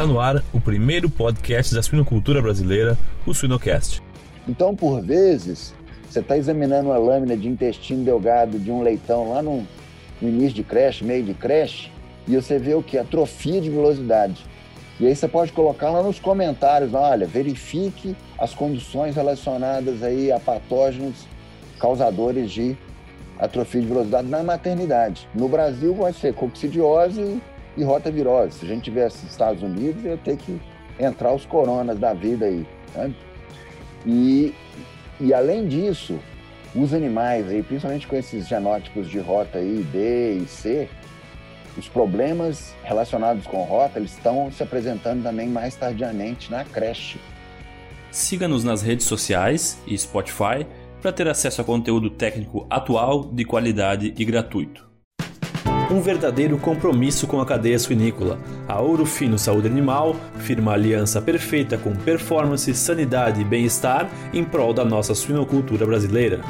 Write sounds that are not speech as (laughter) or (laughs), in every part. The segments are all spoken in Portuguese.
Está no ar o primeiro podcast da suinocultura brasileira, o Suinocast. Então, por vezes, você está examinando uma lâmina de intestino delgado de um leitão lá no, no início de creche, meio de creche, e você vê o que? Atrofia de velocidade. E aí você pode colocar lá nos comentários, olha, verifique as condições relacionadas aí a patógenos causadores de atrofia de velocidade na maternidade. No Brasil vai ser coccidiose e rotavirose. Se a gente tivesse Estados Unidos, ia ter que entrar os coronas da vida aí. Né? E, e além disso, os animais aí, principalmente com esses genótipos de rota aí, D e C, os problemas relacionados com rota, eles estão se apresentando também mais tardiamente na creche. Siga-nos nas redes sociais e Spotify para ter acesso a conteúdo técnico atual, de qualidade e gratuito. Um verdadeiro compromisso com a cadeia suinícola. A Ouro Fino Saúde Animal firma aliança perfeita com performance, sanidade e bem-estar em prol da nossa suinocultura brasileira.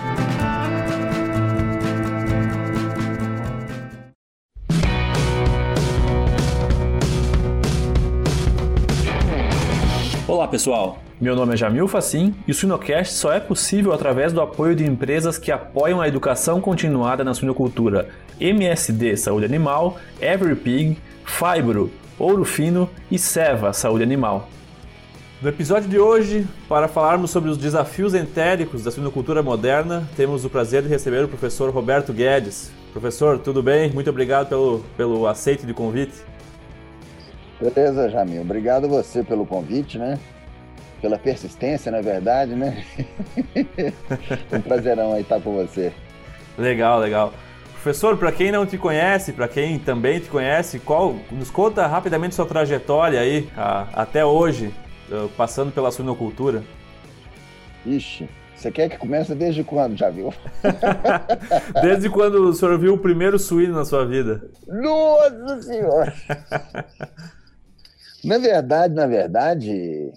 Olá pessoal, meu nome é Jamil Facim e o Suinocast só é possível através do apoio de empresas que apoiam a educação continuada na suinocultura. MSD Saúde Animal, EveryPig, Fibro, Ouro Fino e Seva Saúde Animal. No episódio de hoje, para falarmos sobre os desafios entéricos da suinocultura moderna, temos o prazer de receber o professor Roberto Guedes. Professor, tudo bem? Muito obrigado pelo, pelo aceite de convite. Beleza, Jamil. Obrigado você pelo convite, né? pela persistência, na verdade, né? (laughs) um prazerão aí estar com você. Legal, legal. Professor, para quem não te conhece, para quem também te conhece, qual, nos conta rapidamente sua trajetória aí, a, até hoje, eh, passando pela suinocultura. Ixi, você quer que comece desde quando, já viu? (laughs) desde quando o senhor viu o primeiro suíno na sua vida? Nossa Senhora! (laughs) na verdade, na verdade,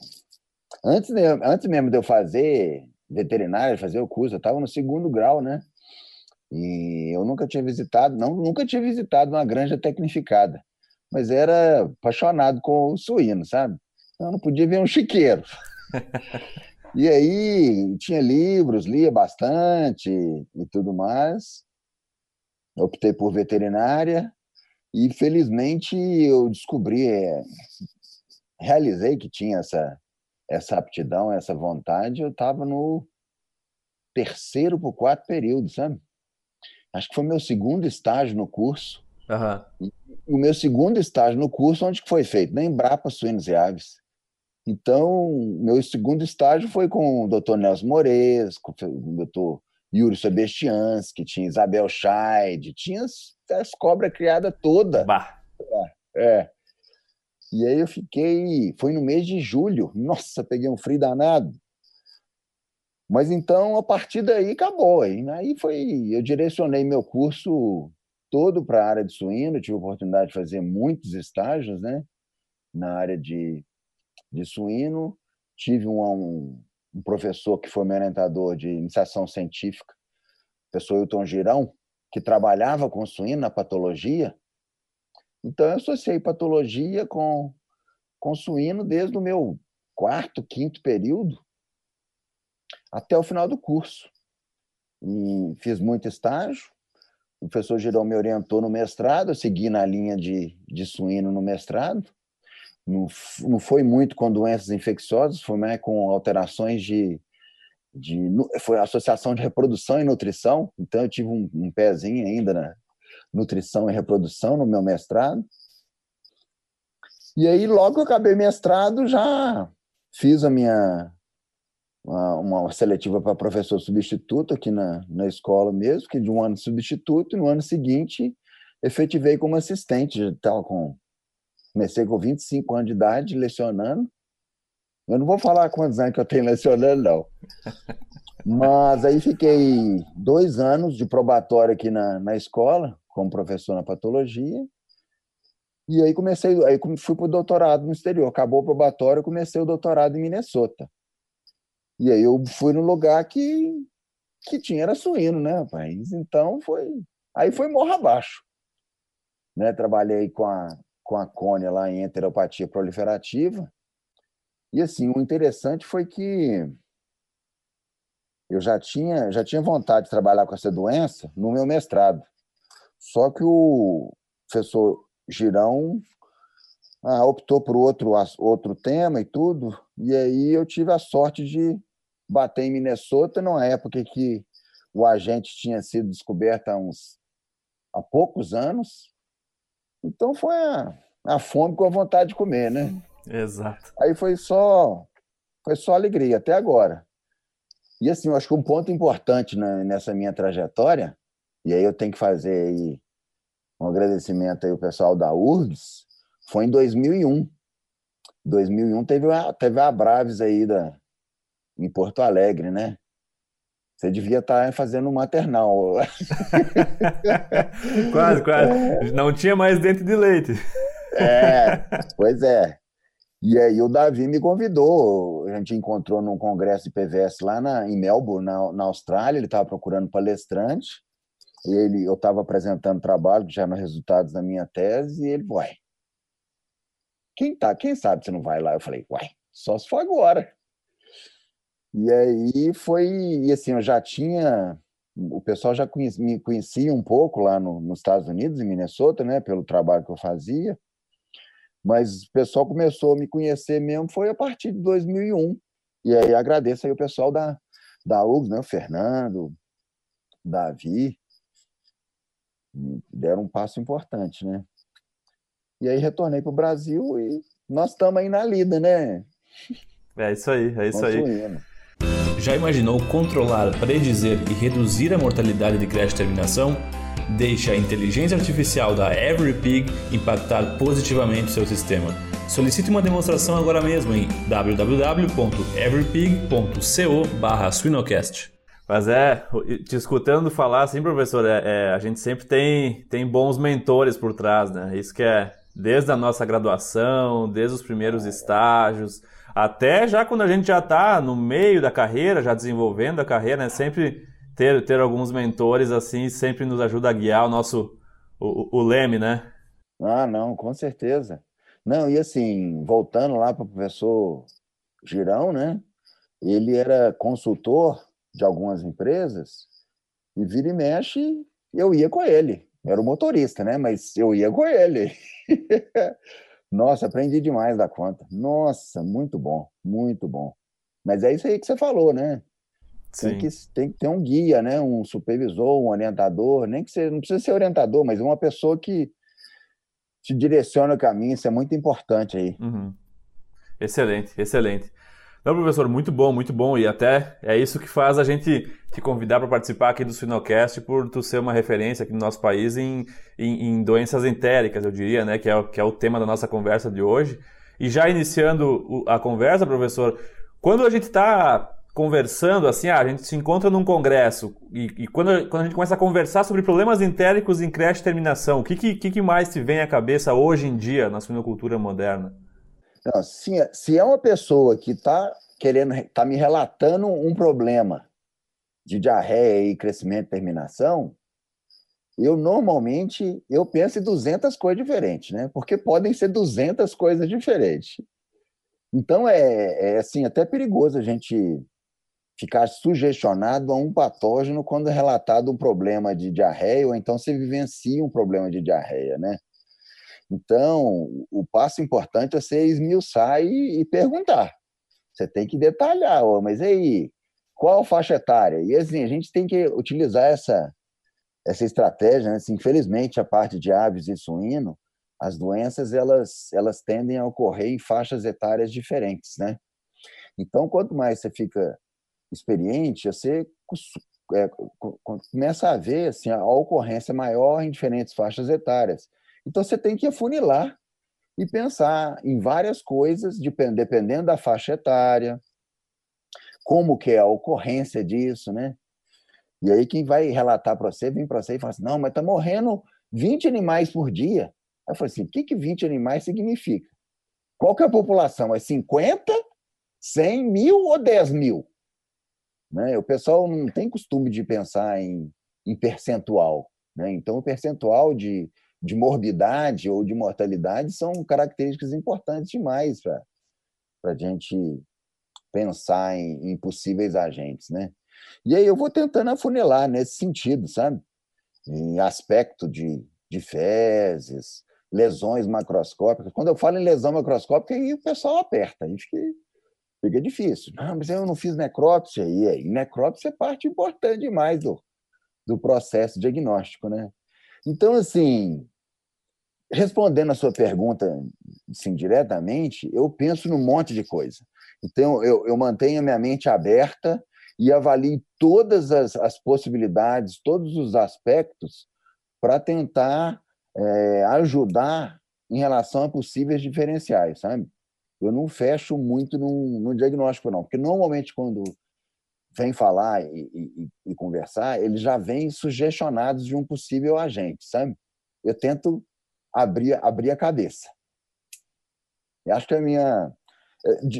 Antes, antes mesmo de eu fazer veterinária, fazer o curso, eu estava no segundo grau, né? E eu nunca tinha visitado, não, nunca tinha visitado uma granja tecnificada, mas era apaixonado com o suíno, sabe? Então, eu não podia ver um chiqueiro. (laughs) e aí tinha livros, lia bastante e tudo mais. Optei por veterinária e felizmente eu descobri, é, realizei que tinha essa essa aptidão, essa vontade, eu estava no terceiro para o quarto período, sabe? Acho que foi meu segundo estágio no curso. Uhum. O meu segundo estágio no curso, onde que foi feito? Na Embrapa Suínos e Aves. Então, meu segundo estágio foi com o doutor Nelson Mores, com o doutor Yuri Sobestiansky, tinha Isabel Scheid, tinha as, as cobras criadas toda. Bah. É. E aí eu fiquei, foi no mês de julho, nossa, peguei um frio danado. Mas então, a partir daí, acabou. Aí foi, eu direcionei meu curso todo para a área de suíno, tive a oportunidade de fazer muitos estágios né, na área de, de suíno. Tive um, um, um professor que foi meu orientador de iniciação científica, o professor Hilton Girão, que trabalhava com suíno na patologia, então, eu associei patologia com, com suíno desde o meu quarto, quinto período até o final do curso. E fiz muito estágio. O professor Girão me orientou no mestrado, eu segui na linha de, de suíno no mestrado. Não, não foi muito com doenças infecciosas, foi mais com alterações de, de foi associação de reprodução e nutrição, então eu tive um, um pezinho ainda na, nutrição e reprodução no meu mestrado. E aí, logo que eu acabei mestrado, já fiz a minha uma, uma seletiva para professor substituto aqui na, na escola mesmo, que de um ano substituto, e no ano seguinte efetivei como assistente, estava com comecei com 25 anos de idade lecionando. Eu não vou falar quantos anos que eu tenho (laughs) lecionando, não. Mas aí fiquei dois anos de probatório aqui na, na escola, como professor na patologia. E aí comecei, aí fui para o doutorado no exterior. Acabou o probatório, comecei o doutorado em Minnesota. E aí eu fui no lugar que que tinha era suíno, né, rapaz? Então foi, aí foi morra abaixo. Né? Trabalhei com a com a cônia lá em enteropatia proliferativa. E assim, o interessante foi que eu já tinha, já tinha vontade de trabalhar com essa doença no meu mestrado. Só que o professor Girão ah, optou por outro, outro tema e tudo, e aí eu tive a sorte de bater em Minnesota numa época que o agente tinha sido descoberto há uns há poucos anos. Então foi a, a fome com a vontade de comer, né? Exato. Aí foi só foi só alegria até agora. E assim, eu acho que um ponto importante nessa minha trajetória, e aí eu tenho que fazer aí um agradecimento aí ao pessoal da URGS, foi em 2001. 2001 teve a, teve a Braves aí da, em Porto Alegre, né? Você devia estar fazendo um maternal. (laughs) quase, quase. Não tinha mais dente de leite. É, pois é. E aí o Davi me convidou, a gente encontrou num congresso de PVS lá na, em Melbourne, na, na Austrália, ele estava procurando palestrante, e ele, eu estava apresentando trabalho, já nos resultados da minha tese, e ele, uai, quem, tá, quem sabe você não vai lá? Eu falei, uai, só se for agora. E aí foi, e assim, eu já tinha, o pessoal já conhecia, me conhecia um pouco lá no, nos Estados Unidos, em Minnesota, né, pelo trabalho que eu fazia, mas o pessoal começou a me conhecer mesmo foi a partir de 2001. E aí agradeço aí o pessoal da, da UGS, né? O Fernando, Davi, deram um passo importante, né? E aí retornei para o Brasil e nós estamos aí na lida, né? É isso aí, é isso aí. Já imaginou controlar, predizer e reduzir a mortalidade de crash terminação? Deixe a inteligência artificial da EveryPig impactar positivamente seu sistema. Solicite uma demonstração agora mesmo em www.everypig.co/swinocast. Mas é, te escutando falar assim, professor, é, é, a gente sempre tem, tem bons mentores por trás, né? Isso que é desde a nossa graduação, desde os primeiros estágios, até já quando a gente já está no meio da carreira, já desenvolvendo a carreira, né? Sempre ter, ter alguns mentores assim sempre nos ajuda a guiar o nosso o, o leme, né? Ah, não, com certeza. Não, e assim, voltando lá para o professor Girão, né? Ele era consultor de algumas empresas e vira e mexe, eu ia com ele. Era o motorista, né? Mas eu ia com ele. (laughs) Nossa, aprendi demais da conta. Nossa, muito bom, muito bom. Mas é isso aí que você falou, né? Tem que, tem que ter um guia, né? um supervisor, um orientador, nem que seja, não precisa ser orientador, mas uma pessoa que te direciona o caminho, isso é muito importante aí. Uhum. Excelente, excelente. Não, professor, muito bom, muito bom. E até é isso que faz a gente te convidar para participar aqui do Sinocast, por tu ser uma referência aqui no nosso país em, em, em, doenças entéricas, eu diria, né? Que é, que é o tema da nossa conversa de hoje. E já iniciando a conversa, professor, quando a gente está conversando, assim, ah, a gente se encontra num congresso e, e, quando, quando a gente começa a conversar sobre problemas entéricos em creche e terminação, o que, que, que mais te vem à cabeça hoje em dia na suinocultura moderna? Não, se, se é uma pessoa que está querendo, está me relatando um problema de diarreia e crescimento e terminação, eu normalmente eu penso em 200 coisas diferentes, né? Porque podem ser 200 coisas diferentes. Então é, é assim até perigoso a gente ficar sugestionado a um patógeno quando é relatado um problema de diarreia, ou então você vivencia um problema de diarreia, né? Então, o passo importante é você esmiuçar e, e perguntar. Você tem que detalhar, oh, mas aí, qual faixa etária? E assim, a gente tem que utilizar essa, essa estratégia, né? assim, infelizmente, a parte de aves e suíno, as doenças elas, elas tendem a ocorrer em faixas etárias diferentes, né? Então, quanto mais você fica experiente, você é, começa a ver assim, a ocorrência maior em diferentes faixas etárias. Então, você tem que afunilar e pensar em várias coisas, dependendo da faixa etária, como que é a ocorrência disso, né? E aí quem vai relatar para você, vem para você e fala assim, não, mas está morrendo 20 animais por dia. Aí eu falo assim, o que, que 20 animais significa? Qual que é a população? É 50, 100 mil ou 10 mil? Né? O pessoal não tem costume de pensar em, em percentual. Né? Então, o percentual de, de morbidade ou de mortalidade são características importantes demais para a gente pensar em, em, possíveis agentes, né? E aí eu vou tentando afunilar nesse sentido, sabe? Em aspecto de, de fezes, lesões macroscópicas. Quando eu falo em lesão macroscópica, aí o pessoal aperta, aí fica, fica difícil. Não, mas eu não fiz necrópsia. E aí, necrópsia é parte importante demais do, do processo diagnóstico, né? Então, assim, respondendo a sua pergunta assim, diretamente, eu penso num monte de coisa. Então, eu, eu mantenho a minha mente aberta e avalio todas as, as possibilidades, todos os aspectos, para tentar é, ajudar em relação a possíveis diferenciais, sabe? Eu não fecho muito no, no diagnóstico, não, porque normalmente quando vem falar e, e, e, conversar, eles já vêm sugestionados de um possível agente, sabe? Eu tento abrir, abrir a cabeça. Eu acho que a minha.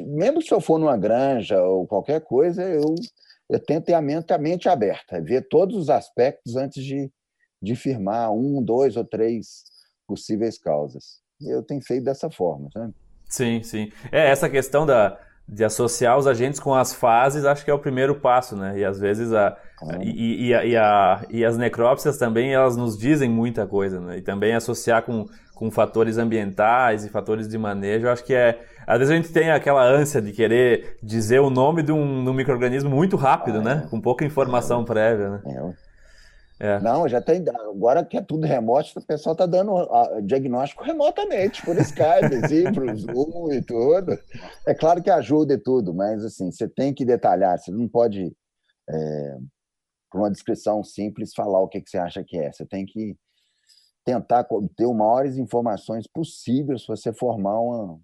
Mesmo se eu for numa granja ou qualquer coisa, eu, eu tento ter a mente, a mente aberta, ver todos os aspectos antes de, de firmar um, dois ou três possíveis causas. Eu tenho feito dessa forma, sabe? Sim, sim. É, essa questão da, de associar os agentes com as fases, acho que é o primeiro passo, né? E às vezes a, e, e, a, e, a, e as necrópsias também elas nos dizem muita coisa, né? E também associar com, com fatores ambientais e fatores de manejo, acho que é. Às vezes a gente tem aquela ânsia de querer dizer o nome de um, um microorganismo muito rápido, ah, né? É. Com pouca informação é. prévia, né? É. É. Não, já tem. Agora que é tudo remoto, o pessoal está dando diagnóstico remotamente, por Skype, (laughs) por Zoom e tudo. É claro que ajuda e tudo, mas assim, você tem que detalhar, você não pode, é, por uma descrição simples, falar o que, que você acha que é. Você tem que tentar ter o maiores informações possíveis para você formar uma,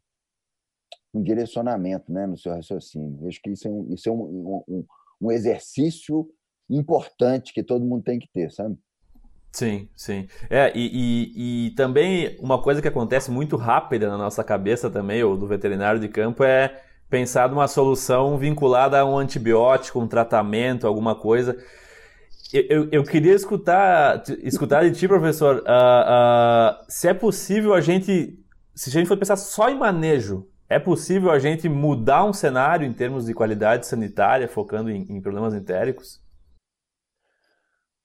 um direcionamento né, no seu raciocínio. Eu acho que isso é um, isso é um, um, um exercício importante que todo mundo tem que ter, sabe? Sim, sim. É, e, e, e, também uma coisa que acontece muito rápida na nossa cabeça também, ou do veterinário de campo, é pensar numa solução vinculada a um antibiótico, um tratamento, alguma coisa. Eu, eu, eu queria escutar, escutar de ti, professor, uh, uh, se é possível a gente, se a gente for pensar só em manejo, é possível a gente mudar um cenário em termos de qualidade sanitária, focando em, em problemas entéricos?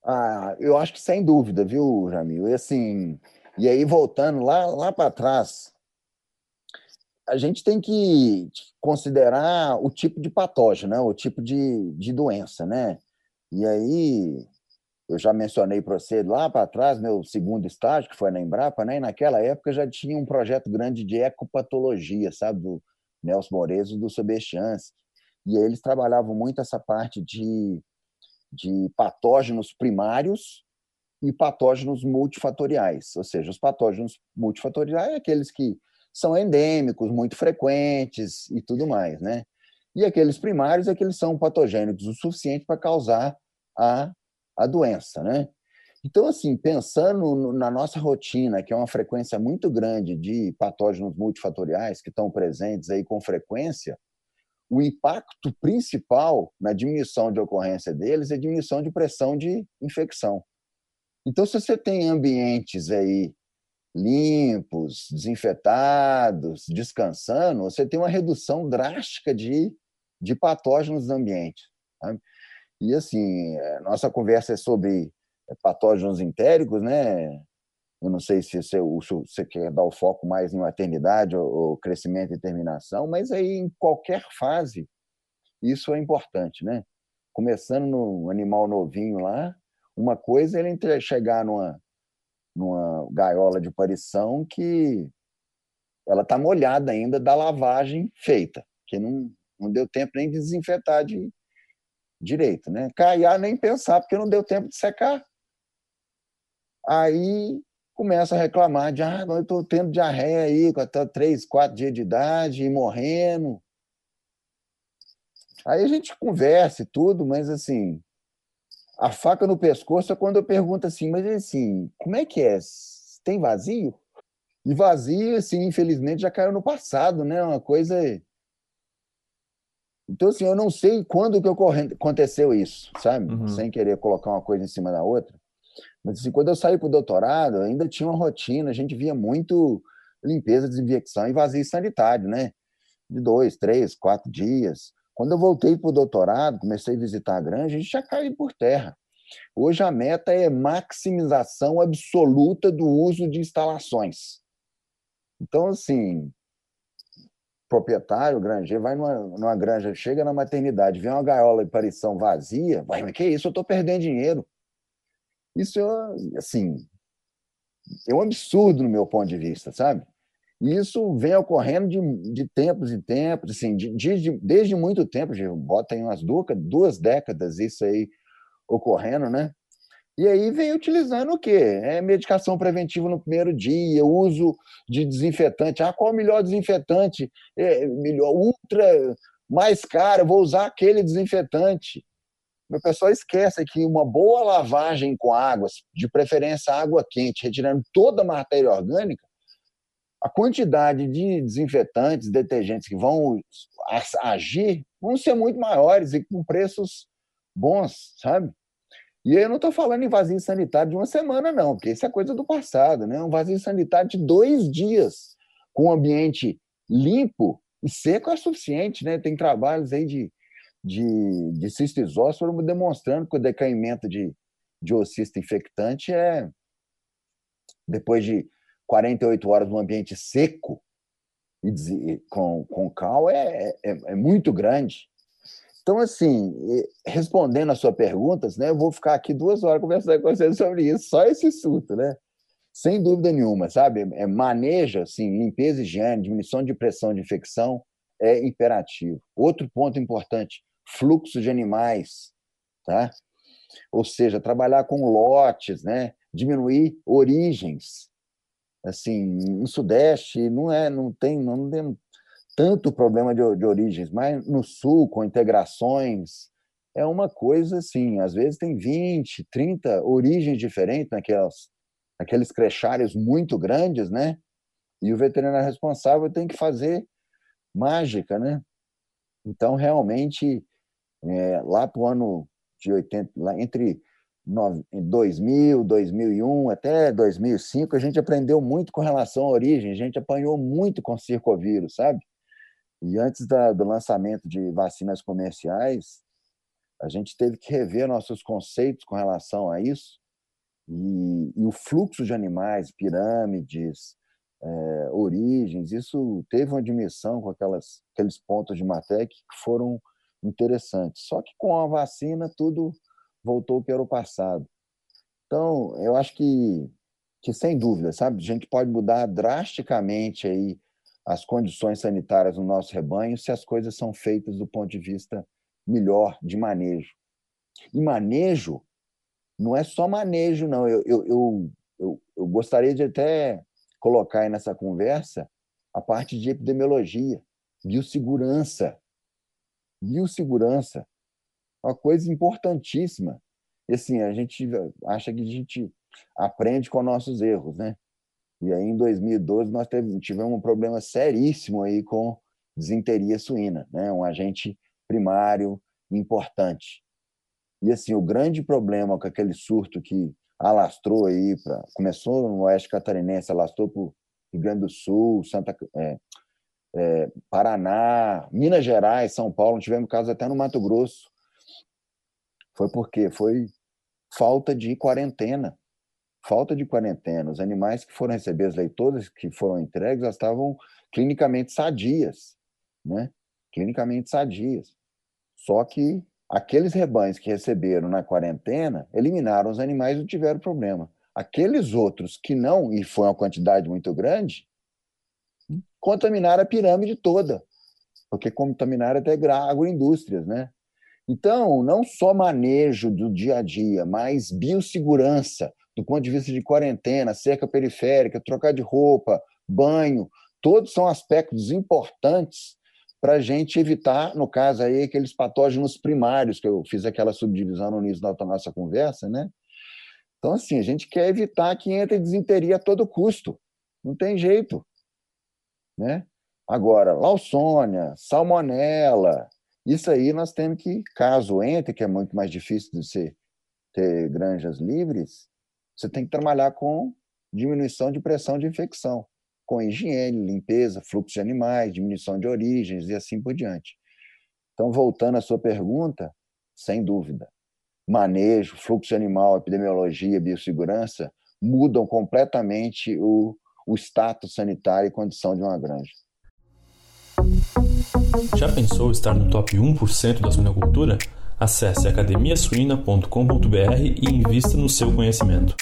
Ah, eu acho que sem dúvida, viu, Jamil? E assim, e aí voltando lá, lá para trás, a gente tem que considerar o tipo de patógeno, né? o tipo de, de doença, né? E aí, eu já mencionei para você lá para trás, meu segundo estágio, que foi na Embrapa, né? E naquela época já tinha um projeto grande de ecopatologia, sabe? Do Nelson Morezo, do Sobechance. E aí eles trabalhavam muito essa parte de de patógenos primários e patógenos multifatoriais, ou seja, os patógenos multifatoriais é aqueles que são endêmicos, muito frequentes e tudo mais, né? E aqueles primários é que eles são patogênicos o suficiente para causar a, a doença, né? Então, assim, pensando na nossa rotina, que é uma frequência muito grande de patógenos multifatoriais que estão presentes aí com frequência, o impacto principal na diminuição de ocorrência deles é diminuição de pressão de infecção. Então, se você tem ambientes aí limpos, desinfetados, descansando, você tem uma redução drástica de, de patógenos no ambiente. Sabe? E assim, nossa conversa é sobre patógenos entéricos, né? Eu não sei se você, você quer dar o foco mais em maternidade ou, crescimento e terminação, mas aí em qualquer fase isso é importante, né? Começando no animal novinho lá, uma coisa é ele chegar numa, numa gaiola de parição que ela está molhada ainda da lavagem feita, que não, não deu tempo nem de desinfetar de direito, né? Caiar nem pensar, porque não deu tempo de secar. Aí começa a reclamar de ah, eu estou tendo diarreia aí, com até três, quatro dias de idade e morrendo. Aí a gente conversa e tudo, mas assim, a faca no pescoço é quando eu pergunto assim, mas assim, como é que é? Tem vazio? E vazio, assim, infelizmente já caiu no passado, né? Uma coisa. Então, assim, eu não sei quando que aconteceu isso, sabe? Uhum. Sem querer colocar uma coisa em cima da outra. Mas assim, quando eu saí para o doutorado, ainda tinha uma rotina, a gente via muito limpeza, desinfecção e vazio sanitário, né? De dois, três, quatro dias. Quando eu voltei para o doutorado, comecei a visitar a granja, a gente já caiu por terra. Hoje a meta é maximização absoluta do uso de instalações. Então, assim, proprietário, granjeiro, vai numa, numa granja, chega na maternidade, vê uma gaiola de parição vazia, vai, mas que isso? Eu estou perdendo dinheiro. Isso é, assim, é um absurdo no meu ponto de vista, sabe? E isso vem ocorrendo de, de tempos em tempos, assim, de, de, desde muito tempo, bota aí umas duas, duas décadas isso aí ocorrendo, né? E aí vem utilizando o quê? É medicação preventiva no primeiro dia, uso de desinfetante. Ah, qual o melhor desinfetante? É, melhor, ultra, mais caro, vou usar aquele desinfetante. O pessoal esquece que uma boa lavagem com águas, de preferência água quente, retirando toda a matéria orgânica, a quantidade de desinfetantes, detergentes que vão agir vão ser muito maiores e com preços bons, sabe? E eu não estou falando em vazio sanitário de uma semana, não, porque isso é coisa do passado, né? Um vazio sanitário de dois dias, com um ambiente limpo e seco é suficiente, né? Tem trabalhos aí de, de, de cisto isósforo demonstrando que o decaimento de, de ossista infectante é depois de 48 horas num ambiente seco e com, com cal é, é, é muito grande. Então, assim, respondendo a sua perguntas, né, eu vou ficar aqui duas horas conversando com você sobre isso, só esse surto, né? Sem dúvida nenhuma, sabe? É, maneja, assim, limpeza higiene, diminuição de pressão de infecção é imperativo. Outro ponto importante, fluxo de animais, tá? Ou seja, trabalhar com lotes, né? Diminuir origens. Assim, no Sudeste não é, não tem, não tem tanto problema de, de origens, mas no sul, com integrações, é uma coisa assim, às vezes tem 20, 30 origens diferentes naquelas, naqueles crechários muito grandes, né? E o veterinário responsável tem que fazer mágica, né? Então, realmente, é, lá para o ano de 80, lá entre 2000, 2001 até 2005, a gente aprendeu muito com relação à origem, a gente apanhou muito com circovírus, sabe? E antes da, do lançamento de vacinas comerciais, a gente teve que rever nossos conceitos com relação a isso. E, e o fluxo de animais, pirâmides, é, origens, isso teve uma dimensão com aquelas, aqueles pontos de Matec que foram interessantes. Só que com a vacina tudo voltou para o passado. Então, eu acho que, que sem dúvida, sabe, a gente pode mudar drasticamente aí as condições sanitárias no nosso rebanho se as coisas são feitas do ponto de vista melhor de manejo. E manejo não é só manejo, não. Eu, eu, eu, eu, eu gostaria de até colocar aí nessa conversa a parte de epidemiologia, biossegurança. Biossegurança, uma coisa importantíssima. E assim, a gente acha que a gente aprende com nossos erros, né? E aí, em 2012, nós tivemos um problema seríssimo aí com desinteria suína, né? um agente primário importante. E assim, o grande problema com aquele surto que alastrou aí, pra, começou no oeste catarinense, alastrou para o Rio Grande do Sul, Santa, é, é, Paraná, Minas Gerais, São Paulo, tivemos casos até no Mato Grosso. Foi porque foi falta de quarentena falta de quarentena. Os animais que foram receber as leitoras que foram entregues, elas estavam clinicamente sadias, né? Clinicamente sadias. Só que aqueles rebanhos que receberam na quarentena eliminaram os animais e não tiveram problema. Aqueles outros que não, e foi uma quantidade muito grande, contaminaram a pirâmide toda, porque contaminaram até agroindústrias, né? Então, não só manejo do dia a dia, mas biossegurança, do ponto de vista de quarentena, cerca periférica, trocar de roupa, banho, todos são aspectos importantes para a gente evitar, no caso aí, aqueles patógenos primários, que eu fiz aquela subdivisão no início da nossa conversa, né? Então, assim, a gente quer evitar que entre desinteria a todo custo. Não tem jeito. Né? Agora, lausônia, salmonela, isso aí nós temos que, caso entre, que é muito mais difícil de ser, ter granjas livres, você tem que trabalhar com diminuição de pressão de infecção, com higiene, limpeza, fluxo de animais, diminuição de origens e assim por diante. Então, voltando à sua pergunta, sem dúvida, manejo, fluxo animal, epidemiologia, biossegurança mudam completamente o, o status sanitário e condição de uma granja. Já pensou estar no top 1% da suinocultura? Acesse academiasuina.com.br e invista no seu conhecimento.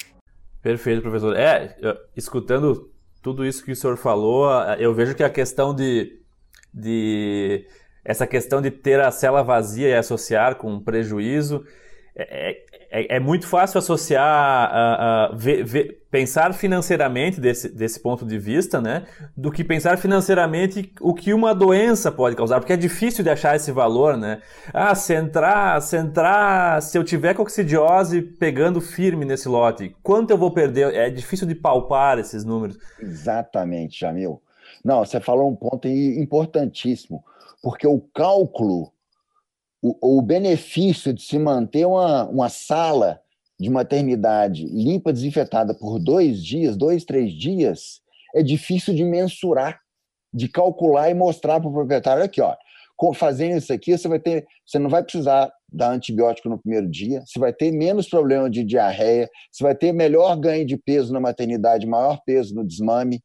Perfeito, professor. É, escutando tudo isso que o senhor falou, eu vejo que a questão de, de essa questão de ter a cela vazia e associar com prejuízo é, é, é, muito fácil associar, uh, uh, ver, ver, pensar financeiramente desse, desse ponto de vista, né? Do que pensar financeiramente o que uma doença pode causar, porque é difícil de achar esse valor, né? Ah, se entrar, se entrar, se eu tiver coxidiose pegando firme nesse lote, quanto eu vou perder? É difícil de palpar esses números. Exatamente, Jamil. Não, você falou um ponto importantíssimo, porque o cálculo o, o benefício de se manter uma, uma sala de maternidade limpa, desinfetada por dois dias, dois, três dias, é difícil de mensurar, de calcular e mostrar para o proprietário aqui, ó, fazendo isso aqui, você vai ter, você não vai precisar dar antibiótico no primeiro dia, você vai ter menos problema de diarreia, você vai ter melhor ganho de peso na maternidade, maior peso no desmame,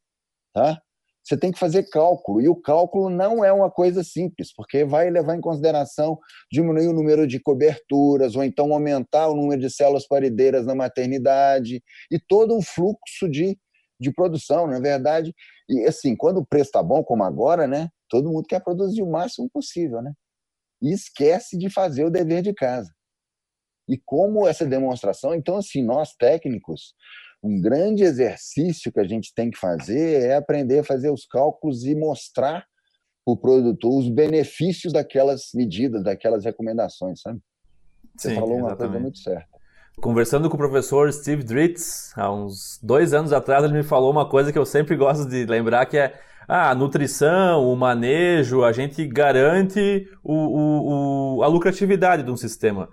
tá? Você tem que fazer cálculo, e o cálculo não é uma coisa simples, porque vai levar em consideração diminuir o número de coberturas, ou então aumentar o número de células parideiras na maternidade, e todo um fluxo de, de produção, na é verdade. E assim, quando o preço está bom, como agora, né, todo mundo quer produzir o máximo possível, né? E esquece de fazer o dever de casa. E como essa demonstração, então, assim, nós técnicos, um grande exercício que a gente tem que fazer é aprender a fazer os cálculos e mostrar para o produtor os benefícios daquelas medidas, daquelas recomendações, sabe? Você Sim, falou uma exatamente. coisa muito certa. Conversando com o professor Steve Dritz, há uns dois anos atrás, ele me falou uma coisa que eu sempre gosto de lembrar, que é ah, a nutrição, o manejo, a gente garante o, o, o, a lucratividade de um sistema.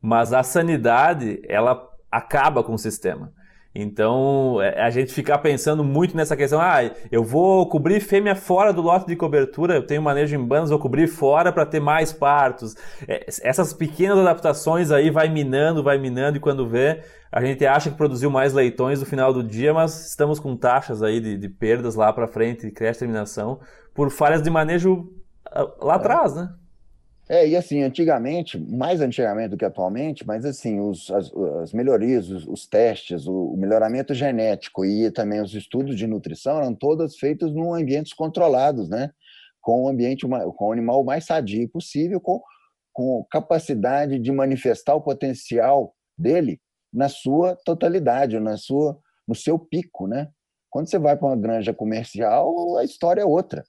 Mas a sanidade, ela acaba com o sistema. Então, é, a gente ficar pensando muito nessa questão, ah, eu vou cobrir fêmea fora do lote de cobertura, eu tenho manejo em bandas, vou cobrir fora para ter mais partos. É, essas pequenas adaptações aí vai minando, vai minando, e quando vê, a gente acha que produziu mais leitões no final do dia, mas estamos com taxas aí de, de perdas lá para frente, de creche terminação, por falhas de manejo ah, lá é. atrás, né? É, e assim, antigamente, mais antigamente do que atualmente, mas assim, os, as, as melhorias, os, os testes, o, o, melhoramento genético e também os estudos de nutrição eram todos feitos em ambientes controlados, né? Com o ambiente, com o animal mais sadio possível, com, com capacidade de manifestar o potencial dele na sua totalidade, na sua, no seu pico, né? Quando você vai para uma granja comercial, a história é outra.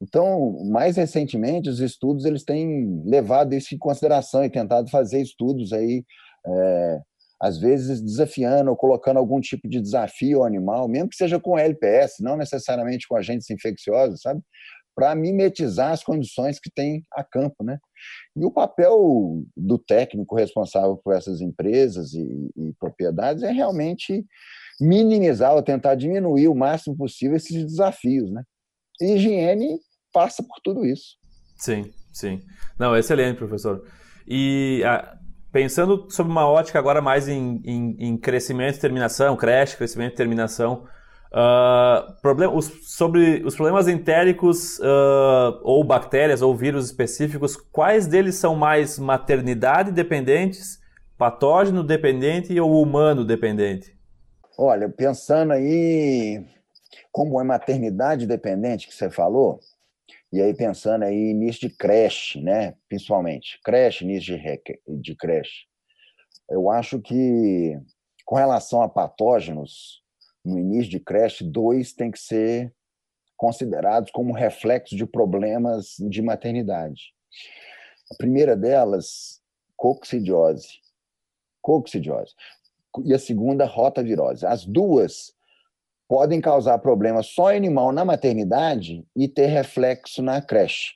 Então, mais recentemente, os estudos eles têm levado isso em consideração e tentado fazer estudos aí, é, às vezes desafiando ou colocando algum tipo de desafio ao animal, mesmo que seja com LPS, não necessariamente com agentes infecciosos, sabe? Para mimetizar as condições que tem a campo, né? E o papel do técnico responsável por essas empresas e, e propriedades é realmente minimizar ou tentar diminuir o máximo possível esses desafios, né? E higiene passa por tudo isso. Sim, sim. Não, excelente, professor. E ah, pensando sobre uma ótica agora mais em, em, em crescimento e terminação, creche, crescimento e terminação, uh, problem os, sobre os problemas entéricos uh, ou bactérias ou vírus específicos, quais deles são mais maternidade dependentes, patógeno dependente ou humano dependente? Olha, pensando aí como é maternidade dependente que você falou, e aí pensando aí início de creche, né? Principalmente creche, início de, rec... de creche. Eu acho que com relação a patógenos no início de creche, dois tem que ser considerados como reflexo de problemas de maternidade. A primeira delas, coccidiose. Coccidiose. E a segunda, rotavirose. As duas podem causar problemas só em animal na maternidade e ter reflexo na creche.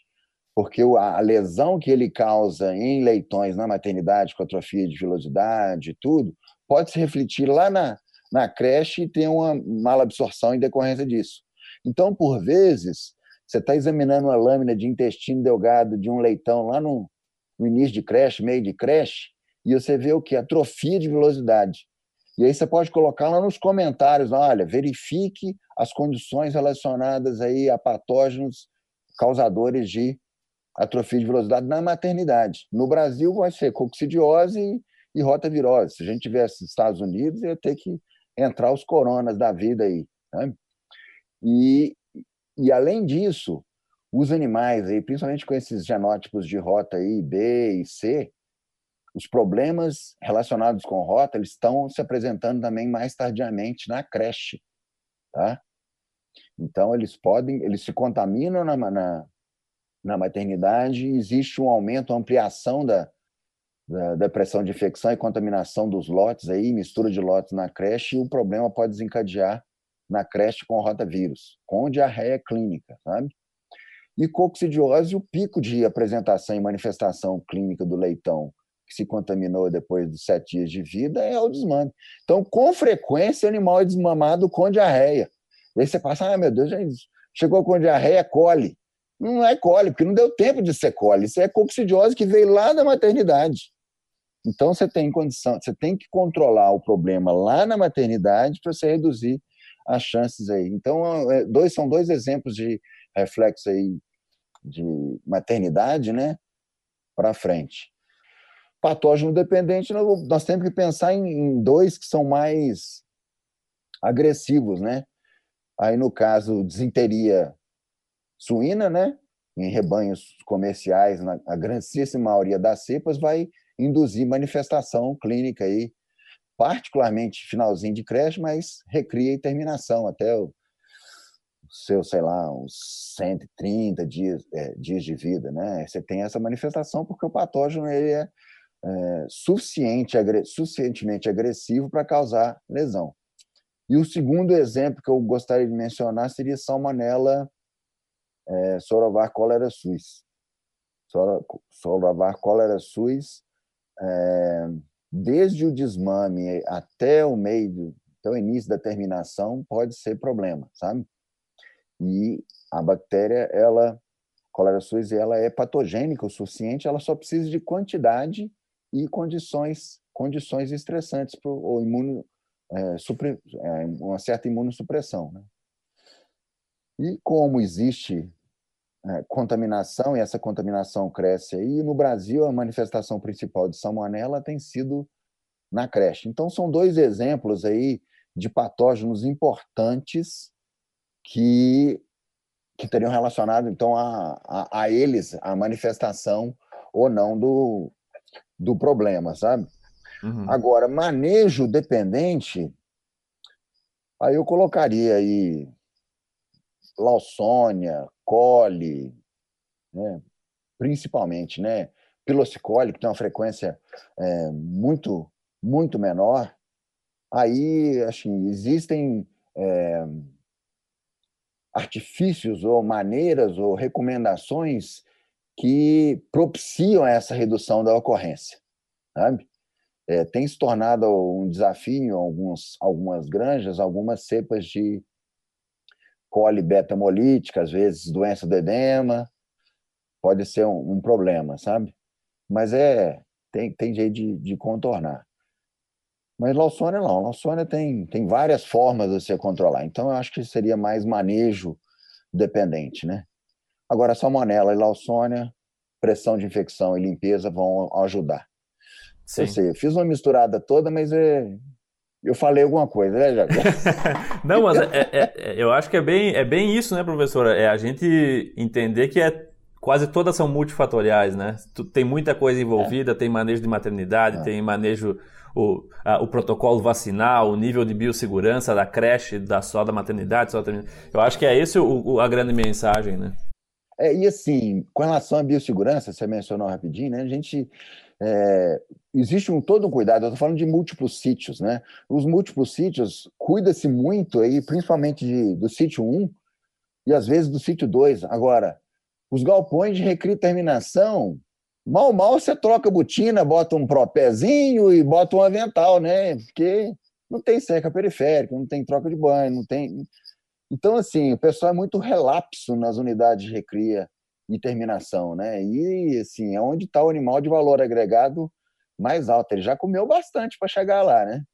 Porque a lesão que ele causa em leitões na maternidade, com atrofia de velocidade e tudo, pode se refletir lá na, na creche e tem uma malabsorção em decorrência disso. Então, por vezes, você está examinando uma lâmina de intestino delgado de um leitão lá no, no início de creche, meio de creche, e você vê o que? Atrofia de velocidade. E aí você pode colocar lá nos comentários, olha, verifique as condições relacionadas aí a patógenos causadores de atrofia de velocidade na maternidade. No Brasil vai ser coccidiose e rotavirose. Se a gente tivesse Estados Unidos, ia ter que entrar os coronas da vida aí. Né? E, e além disso, os animais aí, principalmente com esses genótipos de rota aí, B e C, os problemas relacionados com rota eles estão se apresentando também mais tardiamente na creche, tá? Então eles podem, eles se contaminam na, na, na maternidade, existe um aumento, ampliação da, da, da, pressão de infecção e contaminação dos lotes aí, mistura de lotes na creche, e o problema pode desencadear na creche com rotavírus, com diarreia clínica, sabe? E coccidiose, o pico de apresentação e manifestação clínica do leitão que se contaminou depois dos sete dias de vida é o desmame. Então, com frequência, o animal é desmamado com diarreia. Aí você passa, ah, meu Deus, chegou com diarreia, cole. Não é cole, porque não deu tempo de ser cole. Isso é coccidiose que veio lá da maternidade. Então, você tem condição, você tem que controlar o problema lá na maternidade para você reduzir as chances aí. Então, é, dois, são dois exemplos de reflexo aí de maternidade, né, para frente patógeno dependente, nós temos que pensar em, dois que são mais agressivos, né? Aí, no caso, desinteria suína, né? Em rebanhos comerciais, na a grandíssima maioria das cepas, vai induzir manifestação clínica aí, particularmente finalzinho de creche, mas recria e terminação até o seu, sei lá, uns 130 dias, é, dias de vida, né? Você tem essa manifestação porque o patógeno ele é é, suficiente, suficientemente agressivo para causar lesão. E o segundo exemplo que eu gostaria de mencionar seria Salmonella é, Sorovar cólera suis. Sorovar cólera suis, é, desde o desmame até o meio, até o início da terminação, pode ser problema, sabe? E a bactéria, ela, cólera suis, ela é patogênica o suficiente, ela só precisa de quantidade e condições, condições estressantes para o imuno, é, supre, é, uma certa imunossupressão. Né? E como existe é, contaminação, e essa contaminação cresce aí, no Brasil a manifestação principal de salmonela tem sido na creche. Então são dois exemplos aí de patógenos importantes que, que teriam relacionado então a, a, a eles a manifestação ou não do, do problema, sabe? Uhum. Agora, manejo dependente, aí eu colocaria aí Lawsonia, coli, né? principalmente, né? Pilocicole, que tem uma frequência é, muito, muito menor. Aí, assim, existem é, artifícios ou maneiras ou recomendações que propiciam essa redução da ocorrência. Sabe? É, tem se tornado um desafio alguns, algumas granjas, algumas cepas de coli beta-hemolítica, às vezes doença do edema, pode ser um, um, problema, sabe? Mas é tem, tem jeito de, de contornar. Mas Lawsonia não, Lawsonia tem, tem várias formas de você controlar, então eu acho que seria mais manejo dependente, né? Agora, salmonela e Lawsonia, pressão de infecção e limpeza vão ajudar. Sim. Eu sei, fiz uma misturada toda, mas é, eu falei alguma coisa, né, Jair? (laughs) Não, mas é, é, é, eu acho que é bem, é bem isso, né, professora? É a gente entender que é, quase todas são multifatoriais, né? Tem muita coisa envolvida, é. tem manejo de maternidade, é. tem manejo o, a, o protocolo vacinal, o nível de biossegurança da creche, da só da maternidade, só da... eu acho que é esse o, o, a grande mensagem, né? É, e assim, com relação à biossegurança, você mencionou rapidinho, né? A gente é, existe um todo um cuidado. Eu estou falando de múltiplos sítios, né? Os múltiplos sítios cuida-se muito aí, principalmente de, do sítio 1 e às vezes do sítio 2. Agora, os galpões de recria terminação, mal mal você troca botina, bota um propézinho e bota um avental, né? Porque não tem cerca periférica, não tem troca de banho, não tem. Então, assim, o pessoal é muito relapso nas unidades de recria e terminação, né? E, assim, é onde está o animal de valor agregado mais alto. Ele já comeu bastante para chegar lá, né?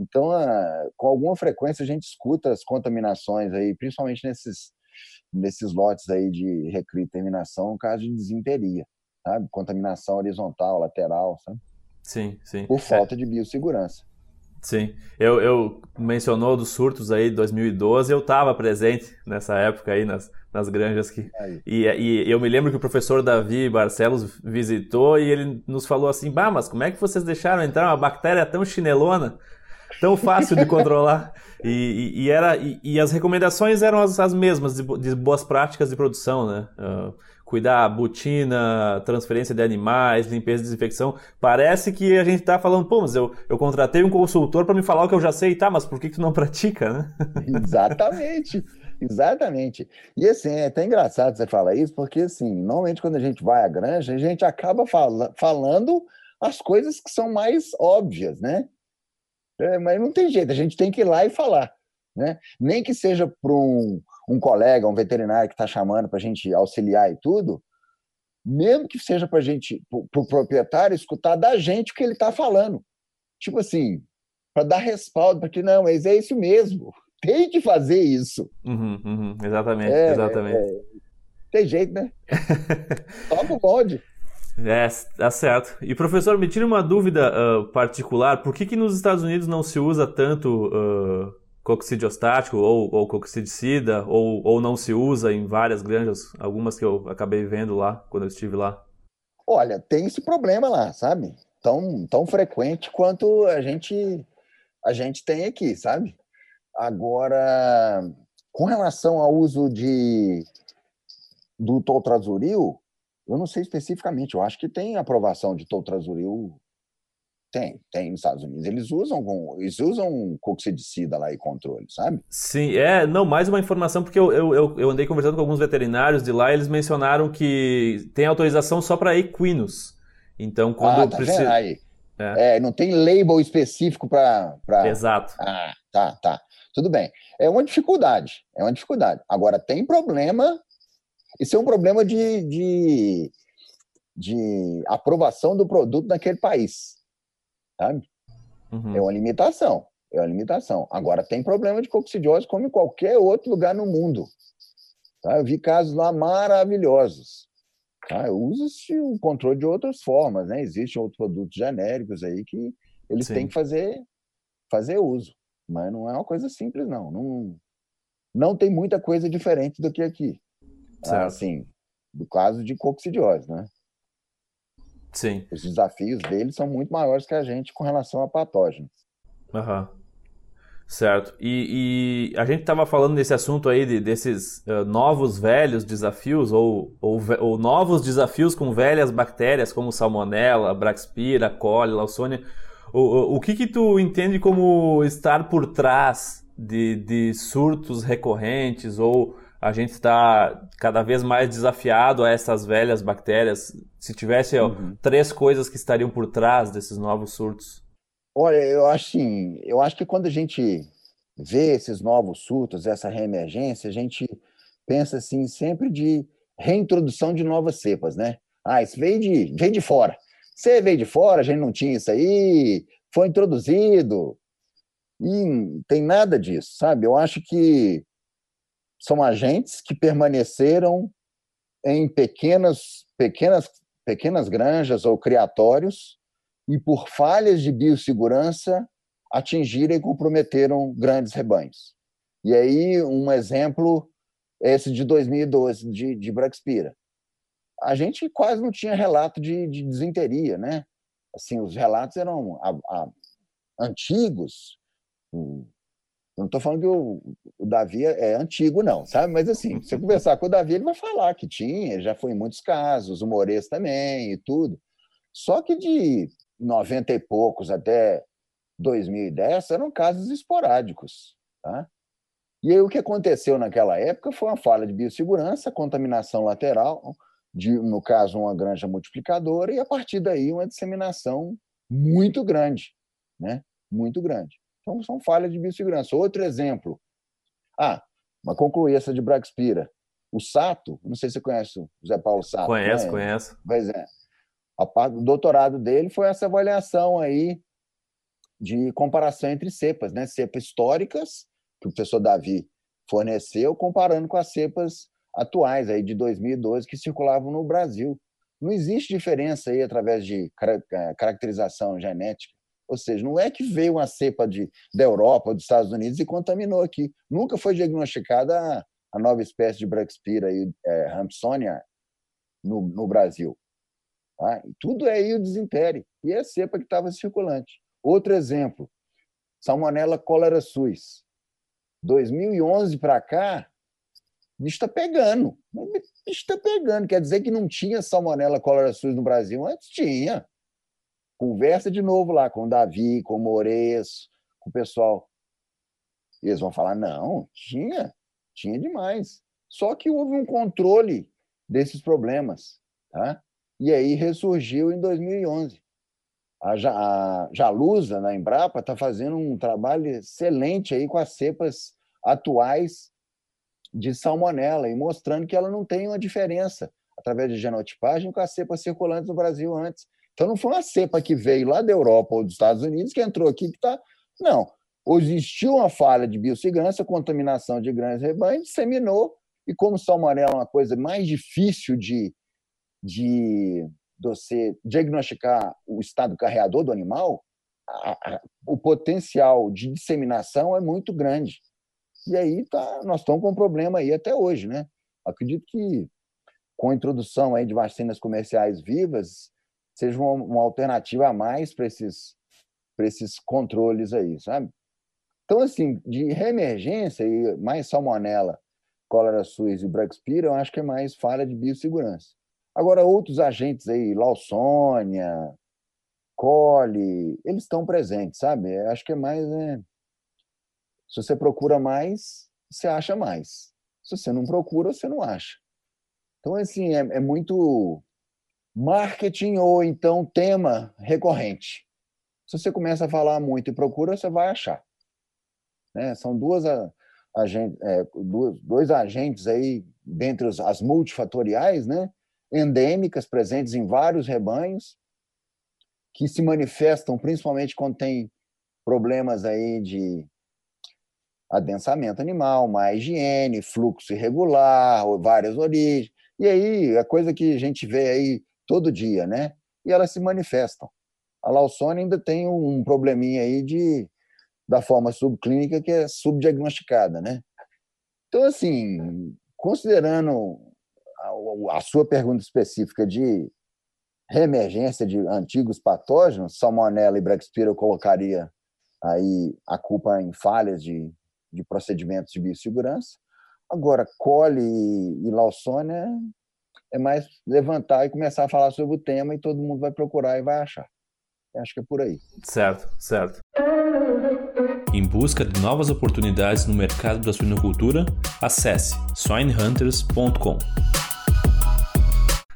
Então, com alguma frequência, a gente escuta as contaminações aí, principalmente nesses, nesses lotes aí de recria e terminação, no caso de desinteria, sabe? Contaminação horizontal, lateral, sabe? Sim, sim. Por falta é. de biossegurança. Sim, eu, eu mencionou dos surtos aí de 2012, eu estava presente nessa época aí nas, nas granjas que e, e, eu me lembro que o professor Davi Barcelos visitou e ele nos falou assim, bah, mas como é que vocês deixaram entrar uma bactéria tão chinelona, tão fácil de (laughs) controlar? E, e, era e, as recomendações eram as, as mesmas de, de, boas práticas de produção, né? Uh, cuidar botina, transferência de animais, limpeza e desinfecção. Parece que a gente está falando, pô, mas eu, eu contratei um consultor para me falar o que eu já sei, tá, mas por que, que tu não (laughs) pratica, né? Exatamente. Exatamente. E assim, é até engraçado você falar isso, porque assim, normalmente quando a gente vai à granja, a gente acaba fala, falando as coisas que são mais óbvias, né? É, mas não tem jeito, a gente tem que ir lá e falar. Né? Nem que seja para um, um colega, um veterinário que está chamando para a gente auxiliar e tudo, mesmo que seja para a gente, para o pro proprietário, escutar da gente o que ele está falando. Tipo assim, para dar respaldo, porque não, mas é isso mesmo, (laughs) tem que fazer isso. Uhum, uhum, exatamente, é, exatamente. É, tem jeito, né? (laughs) Toca o bonde. É, tá certo. E professor, me tira uma dúvida uh, particular. Por que, que nos Estados Unidos não se usa tanto uh, coccidiostático ou, ou coccidicida, ou, ou não se usa em várias granjas, algumas que eu acabei vendo lá quando eu estive lá? Olha, tem esse problema lá, sabe? Tão, tão frequente quanto a gente, a gente tem aqui, sabe? Agora, com relação ao uso de do toltrazuril, eu não sei especificamente, eu acho que tem aprovação de toltrazuril tem, tem nos Estados Unidos. Eles usam, eles usam coccidicida lá e controle, sabe? Sim, é, não, mais uma informação, porque eu, eu, eu andei conversando com alguns veterinários de lá e eles mencionaram que tem autorização só para equinos. Então, quando ah, tá precisa. Aí. É. é. não tem label específico para. Pra... Exato. Ah, tá, tá. Tudo bem. É uma dificuldade. É uma dificuldade. Agora, tem problema. Isso é um problema de, de, de aprovação do produto naquele país sabe? Uhum. É uma limitação, é uma limitação. Agora, tem problema de coccidiose como em qualquer outro lugar no mundo. Tá? Eu vi casos lá maravilhosos. Tá? Usa-se o controle de outras formas, né? Existem outros produtos genéricos aí que eles Sim. têm que fazer, fazer uso. Mas não é uma coisa simples, não. Não, não tem muita coisa diferente do que aqui. Certo. Assim, do caso de coccidiose, né? Sim. Os desafios deles são muito maiores que a gente com relação a patógenos. Aham. Certo. E, e, a gente estava falando nesse assunto aí de, desses uh, novos velhos desafios ou, ou, ou, novos desafios com velhas bactérias como Salmonella, Braxpira, coli, Lawsonia. O, o, o que que tu entende como estar por trás de, de surtos recorrentes ou a gente está cada vez mais desafiado a essas velhas bactérias. Se tivesse uhum. ó, três coisas que estariam por trás desses novos surtos. Olha, eu acho assim, eu acho que quando a gente vê esses novos surtos, essa reemergência, a gente pensa assim sempre de reintrodução de novas cepas, né? Ah, isso veio de, veio de fora. Você veio de fora, a gente não tinha isso aí, foi introduzido. E tem nada disso, sabe? Eu acho que são agentes que permaneceram em pequenas, pequenas, pequenas granjas ou criatórios e, por falhas de biossegurança, atingiram e comprometeram grandes rebanhos. E aí, um exemplo é esse de 2012, de, de Braxpira. A gente quase não tinha relato de, de desinteria, né? Assim, os relatos eram a, a, antigos, eu não estou falando que o, o, Davi é antigo, não, sabe? Mas assim, se você conversar com o Davi, ele vai falar que tinha, já foi em muitos casos, o Moreira também e tudo. Só que de 90 e poucos até 2010 eram casos esporádicos. Tá? E aí o que aconteceu naquela época foi uma falha de biossegurança, contaminação lateral, de, no caso, uma granja multiplicadora, e a partir daí uma disseminação muito grande, né? Muito grande. Então, são falhas de biossegurança. Outro exemplo. Ah, mas concluir essa de Braxpira. O Sato, não sei se você conhece o Zé Paulo Sato. Conheço, né? conheço. Pois é. O doutorado dele foi essa avaliação aí de comparação entre cepas, né? Cepas históricas, que o professor Davi forneceu, comparando com as cepas atuais aí de 2012 que circulavam no Brasil. Não existe diferença aí através de é, caracterização genética. Ou seja, não é que veio uma cepa de, da Europa dos Estados Unidos e contaminou aqui. Nunca foi diagnosticada a, a nova espécie de Braxpira e é, Hampsonia no, no Brasil. Tá? tudo é o desintere. E é a cepa que estava circulante. Outro exemplo, Salmonella cólera suis. 2011 para cá, bicho está pegando. Bicho está pegando. Quer dizer que não tinha Salmonella cólera suis no Brasil? Antes tinha. Conversa de novo lá com o Davi, com o Moreço, com o pessoal. Eles vão falar: não, tinha, tinha demais. Só que houve um controle desses problemas. Tá? E aí ressurgiu em 2011. A, a Jalusa, na Embrapa, está fazendo um trabalho excelente aí com as cepas atuais de salmonela e mostrando que ela não tem uma diferença através de genotipagem com as cepas circulantes no Brasil antes. Então não foi uma cepa que veio lá da Europa ou dos Estados Unidos que entrou aqui que está. Não. Existiu uma falha de biossegurança, contaminação de grandes rebanhos, disseminou, e como salmonela é uma coisa mais difícil de, de você diagnosticar o estado carreador do animal, a, a, o potencial de disseminação é muito grande. E aí tá, nós estamos com um problema aí até hoje, né? Acredito que com a introdução aí de vacinas comerciais vivas, seja uma, uma alternativa a mais para esses, esses controles aí, sabe? Então, assim, de reemergência e mais salmonela, cólera suis e braxpira, eu acho que é mais falha de biossegurança. Agora, outros agentes aí, Lawsonia, Cole, eles estão presentes, sabe? Eu acho que é mais. Né? Se você procura mais, você acha mais. Se você não procura, você não acha. Então, assim, é, é muito marketing ou então tema recorrente. Se você começa a falar muito e procura, você vai achar. Né? São duas, agentes, é, dois, dois agentes aí, dentre as multifatoriais, né? endêmicas presentes em vários rebanhos, que se manifestam principalmente quando tem problemas aí de adensamento animal, má higiene, fluxo irregular, várias origens. E aí, a coisa que a gente vê aí todo dia, né? E elas se manifestam. A Lawsone ainda tem um probleminha aí de da forma subclínica que é subdiagnosticada, né? Então, assim, considerando a, a sua pergunta específica de reemergência de antigos patógenos, salmonella e braxpira eu colocaria aí a culpa em falhas de, de procedimentos de biossegurança. Agora, cole e, e é mais levantar e começar a falar sobre o tema e todo mundo vai procurar e vai achar. Acho que é por aí. Certo, certo. Em busca de novas oportunidades no mercado da suinocultura, acesse swinehunters.com.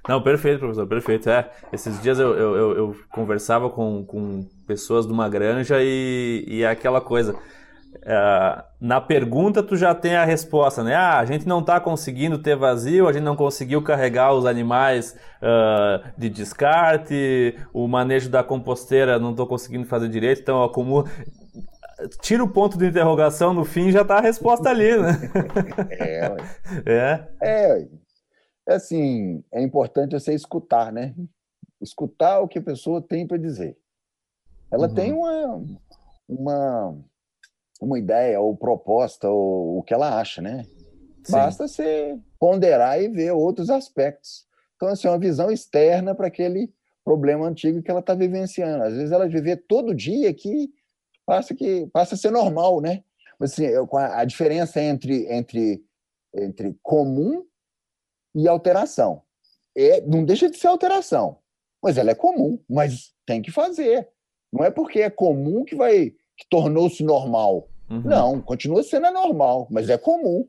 Não, perfeito, professor, perfeito. É, esses dias eu, eu, eu, eu conversava com, com pessoas de uma granja e, e é aquela coisa. É, na pergunta tu já tem a resposta, né? Ah, a gente não está conseguindo ter vazio, a gente não conseguiu carregar os animais uh, de descarte, o manejo da composteira não estou conseguindo fazer direito, então acumulo. Tira o ponto de interrogação no fim já está a resposta ali, né? (laughs) É, é. é é assim, é importante você escutar, né? Escutar o que a pessoa tem para dizer. Ela uhum. tem uma, uma, uma ideia ou proposta ou o que ela acha, né? Sim. Basta você ponderar e ver outros aspectos. Então, assim, é uma visão externa para aquele problema antigo que ela está vivenciando. Às vezes ela viver todo dia que passa que passa a ser normal, né? Assim, a diferença entre entre entre comum e alteração. É, não deixa de ser alteração, mas ela é comum, mas tem que fazer. Não é porque é comum que vai que tornou-se normal. Uhum. Não, continua sendo normal, mas é comum.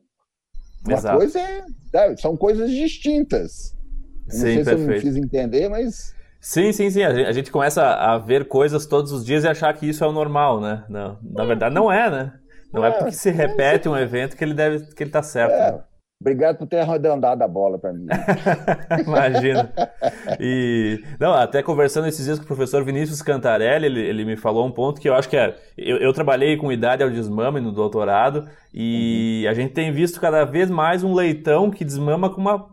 Uma Exato. coisa é, são coisas distintas. Não Sim, sei perfeito. se eu me fiz entender, mas Sim, sim, sim. A gente começa a ver coisas todos os dias e achar que isso é o normal, né? Não, na verdade, não é, né? Não é, é porque se repete um evento que ele deve que ele tá certo. É. Né? Obrigado por ter arredondado a bola para mim. (laughs) Imagina. E não, até conversando esses dias com o professor Vinícius Cantarelli, ele, ele me falou um ponto que eu acho que é. Eu, eu trabalhei com idade ao desmame no doutorado e uhum. a gente tem visto cada vez mais um leitão que desmama com uma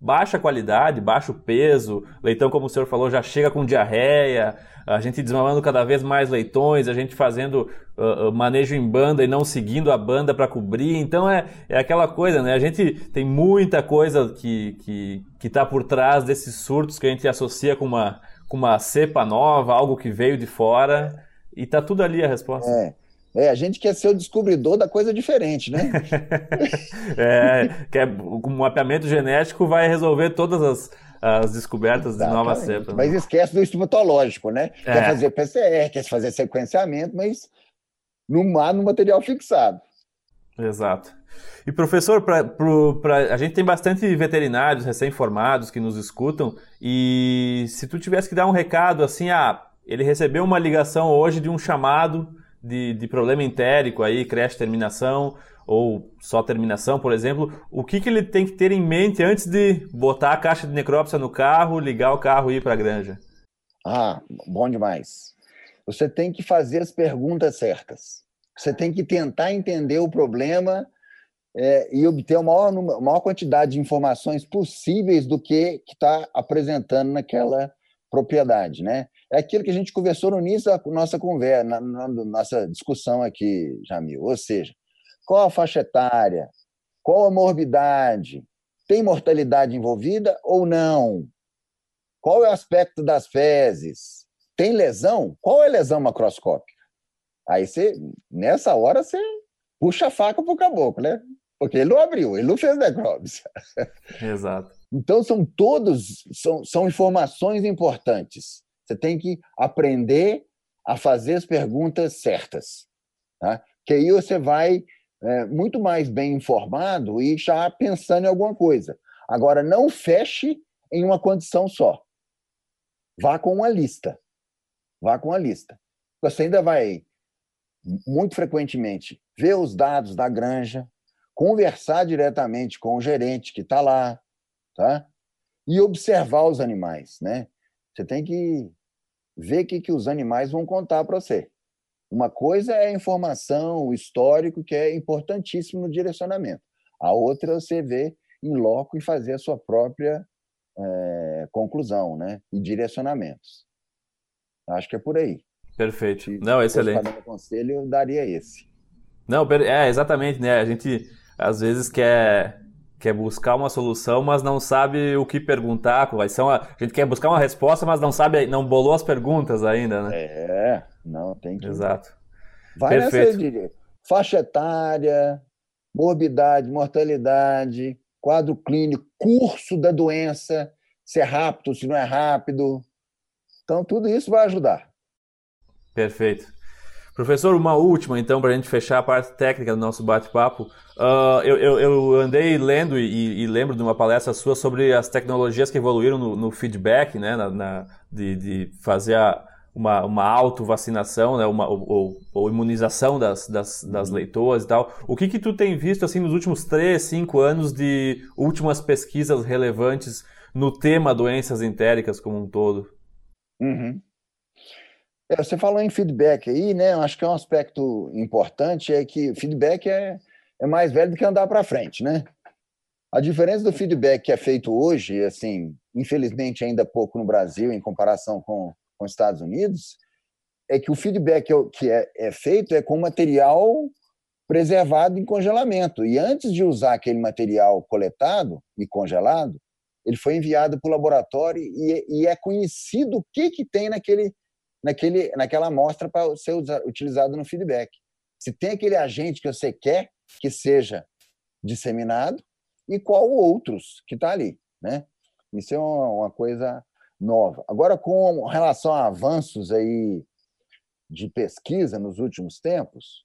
baixa qualidade, baixo peso. Leitão, como o senhor falou, já chega com diarreia a gente desmamando cada vez mais leitões, a gente fazendo uh, manejo em banda e não seguindo a banda para cobrir. Então é, é aquela coisa, né? A gente tem muita coisa que que que está por trás desses surtos que a gente associa com uma com uma cepa nova, algo que veio de fora e tá tudo ali a resposta. É. É, a gente quer ser o descobridor da coisa diferente, né? (laughs) é, que é, o mapeamento genético vai resolver todas as, as descobertas Exatamente. de novas cepas. Mas esquece do estomatológico, né? É. Quer fazer PCR, quer fazer sequenciamento, mas não há no material fixado. Exato. E professor, pra, pra, a gente tem bastante veterinários recém-formados que nos escutam, e se tu tivesse que dar um recado assim, ah, ele recebeu uma ligação hoje de um chamado de, de problema entérico aí, creche terminação, ou só terminação, por exemplo, o que, que ele tem que ter em mente antes de botar a caixa de necrópsia no carro, ligar o carro e ir para a granja? Ah, bom demais. Você tem que fazer as perguntas certas. Você tem que tentar entender o problema é, e obter a maior, maior quantidade de informações possíveis do que está apresentando naquela propriedade, né? É aquilo que a gente conversou no início da nossa conversa, na, na nossa discussão aqui, Jamil. Ou seja, qual a faixa etária? Qual a morbidade? Tem mortalidade envolvida ou não? Qual é o aspecto das fezes? Tem lesão? Qual é a lesão macroscópica? Aí você, nessa hora, você puxa a faca para o caboclo, né? Porque ele não abriu, ele não fez necrópsia. Exato. Então, são todos, são, são informações importantes. Você tem que aprender a fazer as perguntas certas. Tá? Que aí você vai é, muito mais bem informado e já pensando em alguma coisa. Agora, não feche em uma condição só. Vá com uma lista. Vá com uma lista. Você ainda vai, muito frequentemente, ver os dados da granja, conversar diretamente com o gerente que está lá, tá? e observar os animais. Né? Você tem que ver o que, que os animais vão contar para você. Uma coisa é a informação, o histórico, que é importantíssimo no direcionamento. A outra é você ver em loco e fazer a sua própria é, conclusão né? e direcionamentos. Acho que é por aí. Perfeito. Se Não, excelente. Se conselho, eu daria esse. Não, é exatamente, né? A gente às vezes quer quer buscar uma solução, mas não sabe o que perguntar. Vai ser uma, a gente quer buscar uma resposta, mas não sabe, não bolou as perguntas ainda, né? É, não tem que. Exato. Vai Perfeito. nessa faixa etária, morbidade, mortalidade, quadro clínico, curso da doença, se é rápido, se não é rápido. Então, tudo isso vai ajudar. Perfeito. Professor, uma última, então, para a gente fechar a parte técnica do nosso bate-papo. Uh, eu, eu, eu, andei lendo e, e, lembro de uma palestra sua sobre as tecnologias que evoluíram no, no feedback, né, na, na de, de, fazer a, uma, uma auto-vacinação, né, uma, ou, ou, imunização das, das, das uhum. leitoas e tal. O que que tu tem visto, assim, nos últimos 3, 5 anos de últimas pesquisas relevantes no tema doenças entéricas como um todo? Uhum. É, você falou em feedback aí, né? Acho que é um aspecto importante é que feedback é, é mais velho do que andar para frente, né? A diferença do feedback que é feito hoje, assim, infelizmente ainda pouco no Brasil em comparação com, os Estados Unidos, é que o feedback que é, é feito é com material preservado em congelamento. E antes de usar aquele material coletado e congelado, ele foi enviado para o laboratório e, e, é conhecido o que, que tem naquele naquele, naquela amostra para ser utilizado no feedback. Se tem aquele agente que você quer que seja disseminado e qual outros que está ali, né? Isso é uma, uma, coisa nova. Agora, com relação a avanços aí de pesquisa nos últimos tempos,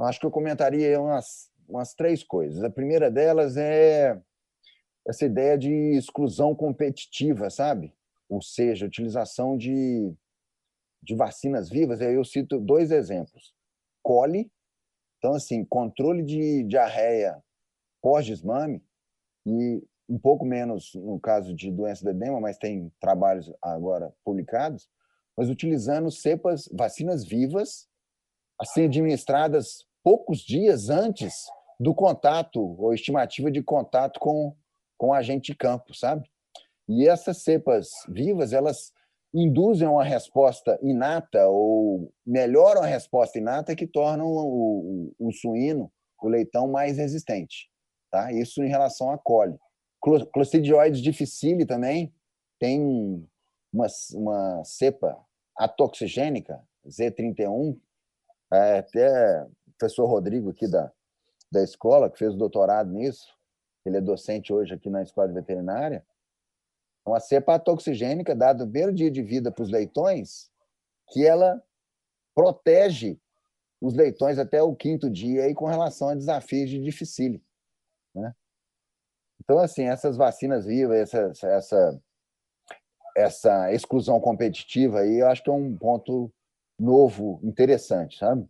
acho que eu comentaria umas, umas três coisas. A primeira delas é essa ideia de exclusão competitiva, sabe? ou seja, utilização de, de vacinas vivas. Eu cito dois exemplos. Coli, então, assim, controle de diarreia pós-desmame, e um pouco menos no caso de doença de edema, mas tem trabalhos agora publicados, mas utilizando cepas, vacinas vivas, assim, administradas poucos dias antes do contato, ou estimativa de contato com, com agente de campo, sabe? E essas cepas vivas, elas induzem uma resposta inata ou melhoram a resposta inata que tornam o, o, o suíno, o leitão, mais resistente. Tá? Isso em relação à coli. Clostridioides difficile também tem uma, uma cepa atoxigênica, Z31, é, até o professor Rodrigo aqui da, da escola, que fez o doutorado nisso, ele é docente hoje aqui na escola de veterinária, uma cepa atoxigênica dada no primeiro dia de vida para os leitões, que ela protege os leitões até o quinto dia aí com relação a desafios de dificílio. Né? Então, assim, essas vacinas vivas, essa, essa, essa exclusão competitiva aí, eu acho que é um ponto novo, interessante, sabe?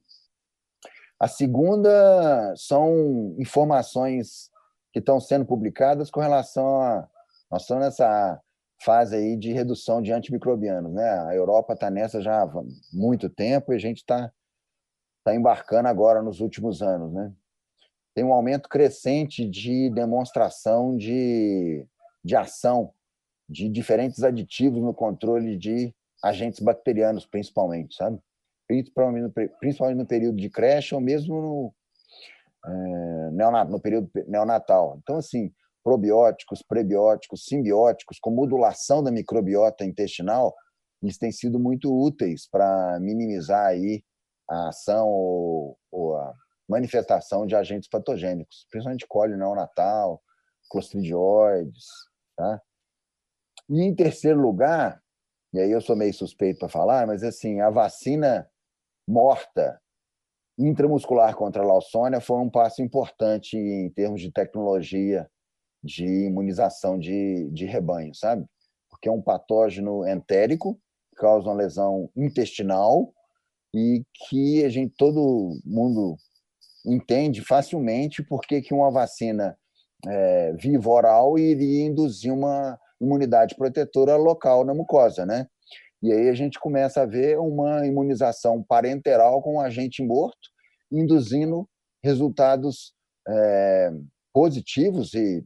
A segunda são informações que estão sendo publicadas com relação a. Nós estamos nessa fase aí de redução de antimicrobianos, né? A Europa está nessa já há muito tempo e a gente está tá embarcando agora nos últimos anos, né? Tem um aumento crescente de demonstração de, de ação de diferentes aditivos no controle de agentes bacterianos, principalmente, sabe? Principalmente no, período de creche ou mesmo no, é, no período neonatal. Então, assim, probióticos, prebióticos, simbióticos, com modulação da microbiota intestinal, eles têm sido muito úteis para minimizar aí a ação ou, ou, a manifestação de agentes patogênicos, principalmente cólera neonatal, clostridioides, tá? E em terceiro lugar, e aí eu sou meio suspeito para falar, mas assim, a vacina morta intramuscular contra a Lawsonia foi um passo importante em termos de tecnologia de imunização de, de rebanho, sabe? Porque é um patógeno entérico, causa uma lesão intestinal e que a gente todo mundo entende facilmente porque que uma vacina é, viva oral iria induzir uma imunidade protetora local na mucosa, né? E aí a gente começa a ver uma imunização parenteral com um agente morto, induzindo resultados é, positivos e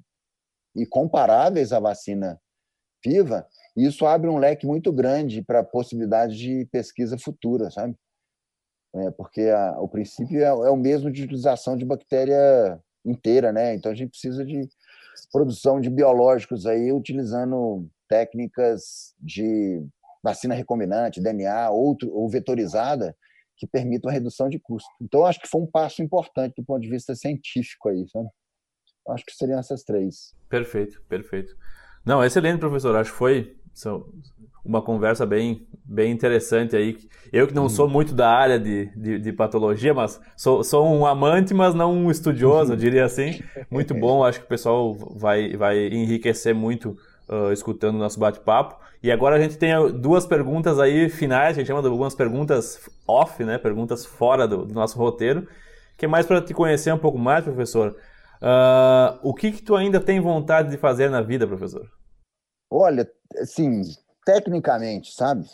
e comparáveis à vacina viva, isso abre um leque muito grande para a possibilidade de pesquisa futura, sabe? É, porque a, o princípio é, é, o mesmo de utilização de bactéria inteira, né? Então a gente precisa de produção de biológicos aí utilizando técnicas de vacina recombinante, DNA, outro, ou vetorizada, que permitam a redução de custo. Então, acho que foi um passo importante do ponto de vista científico aí, sabe? Acho que seriam essas três. Perfeito, perfeito. Não, excelente, professor. Acho que foi uma conversa bem, bem interessante aí. Eu que não uhum. sou muito da área de, de, de, patologia, mas sou, sou um amante, mas não um estudioso, uhum. diria assim. Muito (laughs) bom, acho que o pessoal vai, vai enriquecer muito uh, escutando o nosso bate-papo. E agora a gente tem duas perguntas aí finais, a gente chama de algumas perguntas off, né? Perguntas fora do, do nosso roteiro, que é mais para te conhecer um pouco mais, professor. Uh, o que, que tu ainda tem vontade de fazer na vida, professor? Olha, assim, tecnicamente, sabe?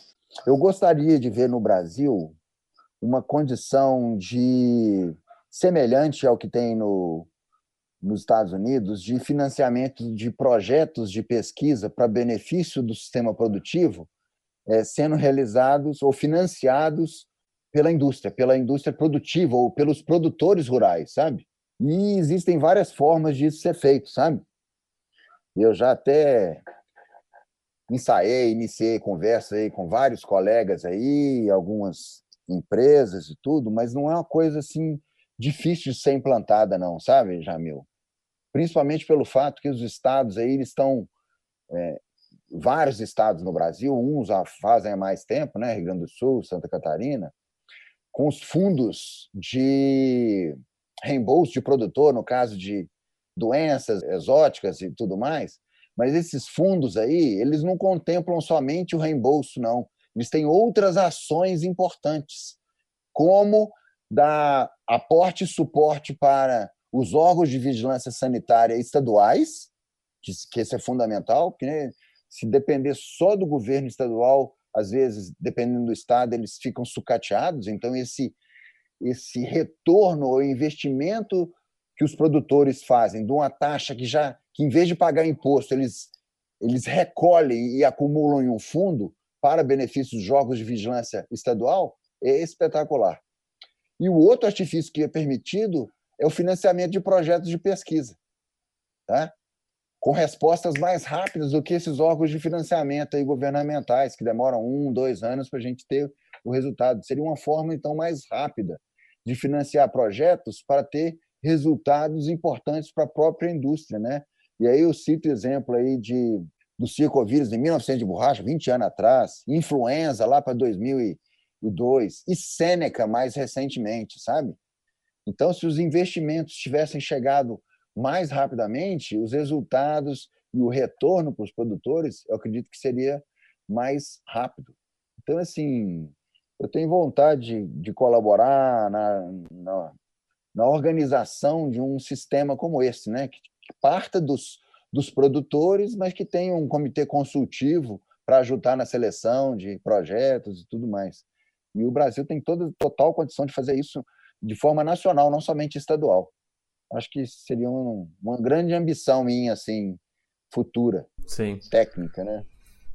Eu gostaria de ver no Brasil uma condição de semelhante ao que tem no, nos Estados Unidos de financiamento de projetos de pesquisa para benefício do sistema produtivo é, sendo realizados ou financiados pela indústria, pela indústria produtiva ou pelos produtores rurais, sabe? E existem várias formas disso ser feito, sabe? Eu já até ensaiei, iniciei conversa aí com vários colegas aí, algumas empresas e tudo, mas não é uma coisa assim difícil de ser implantada não, sabe, Jamil? Principalmente pelo fato que os estados aí eles estão é, vários estados no Brasil, uns já fazem há mais tempo, né, Rio Grande do Sul, Santa Catarina, com os fundos de reembolso de produtor no caso de doenças exóticas e tudo mais, Mas esses fundos aí, eles não contemplam somente o reembolso, não. Eles têm outras ações importantes, como dar aporte e suporte para os órgãos de vigilância sanitária estaduais, que, isso é fundamental, porque né, se depender só do governo estadual, às vezes, dependendo do estado, eles ficam sucateados. Então, esse, esse retorno ou investimento que os produtores fazem de uma taxa que já que em vez de pagar imposto eles eles recolhem e acumulam em um fundo para benefício dos jogos de vigilância estadual é espetacular. E o outro artifício que é permitido é o financiamento de projetos de pesquisa, tá? com respostas mais rápidas do que esses órgãos de financiamento aí governamentais, que demoram um, dois anos para a gente ter o resultado. Seria uma forma, então, mais rápida de financiar projetos para ter resultados importantes para a própria indústria, né? E aí eu cito exemplo aí de do circovírus em 1900 de borracha, 20 anos atrás, influenza lá para 2002 e Sêneca mais recentemente, sabe? Então, se os investimentos tivessem chegado mais rapidamente, os resultados e o retorno para os produtores, eu acredito que seria mais rápido. Então, assim, eu tenho vontade de, de colaborar na, na, na organização de um sistema como esse, né? que, que parta dos, dos produtores, mas que tenha um comitê consultivo para ajudar na seleção de projetos e tudo mais. E o Brasil tem toda total condição de fazer isso de forma nacional, não somente estadual. Acho que seria um, uma grande ambição minha, assim, futura, Sim. técnica, né?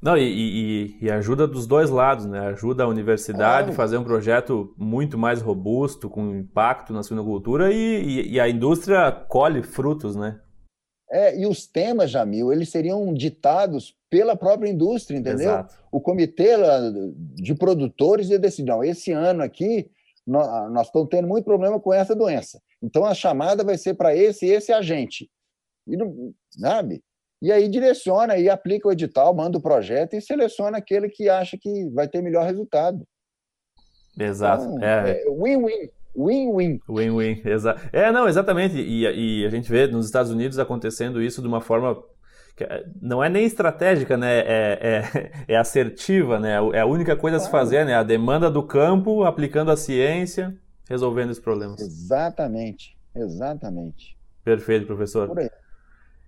Não, e, e, e, ajuda dos dois lados, né? Ajuda a universidade a fazer um projeto muito mais robusto, com impacto na suinocultura e, e, a indústria colhe frutos, né? É, e os temas, Jamil, eles seriam ditados pela própria indústria, entendeu? Exato. O comitê de produtores ia decidir, não, esse ano aqui nós, nós estamos tendo muito problema com essa doença. Então a chamada vai ser para esse e esse agente. E não, sabe? E aí direciona e aplica o edital, manda o projeto e seleciona aquele que acha que vai ter melhor resultado. Exato. Então, é win-win. Win-win. Win-win, exato. É, não, exatamente. E, e, a gente vê nos Estados Unidos acontecendo isso de uma forma que é, não é nem estratégica, né? É, é, é assertiva, né? É a única coisa a se fazer, né? A demanda do campo, aplicando a ciência, resolvendo os problemas. Exatamente, exatamente. Perfeito, professor. Por aí.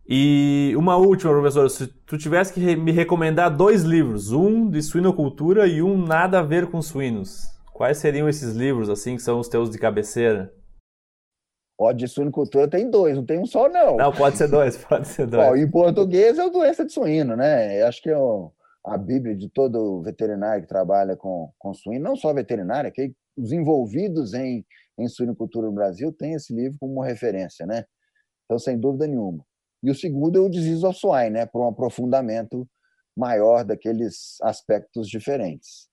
E uma última, professor, se tu tivesse que me recomendar dois livros, um de suinocultura e um nada a ver com suínos, quais seriam esses livros, assim, que são os teus de cabeceira? Ó, de suinocultura tem dois, não tem um só, não. Não, pode ser dois, (laughs) pode ser dois. Ó, em português é o doença de suíno, né? Eu acho que é o, a bíblia de todo veterinário que trabalha com, com suíno, não só veterinário, que os envolvidos em, em suinocultura no Brasil têm esse livro como referência, né? Então, sem dúvida nenhuma. E o segundo é o Disease of Swine, né, para um aprofundamento maior daqueles aspectos diferentes.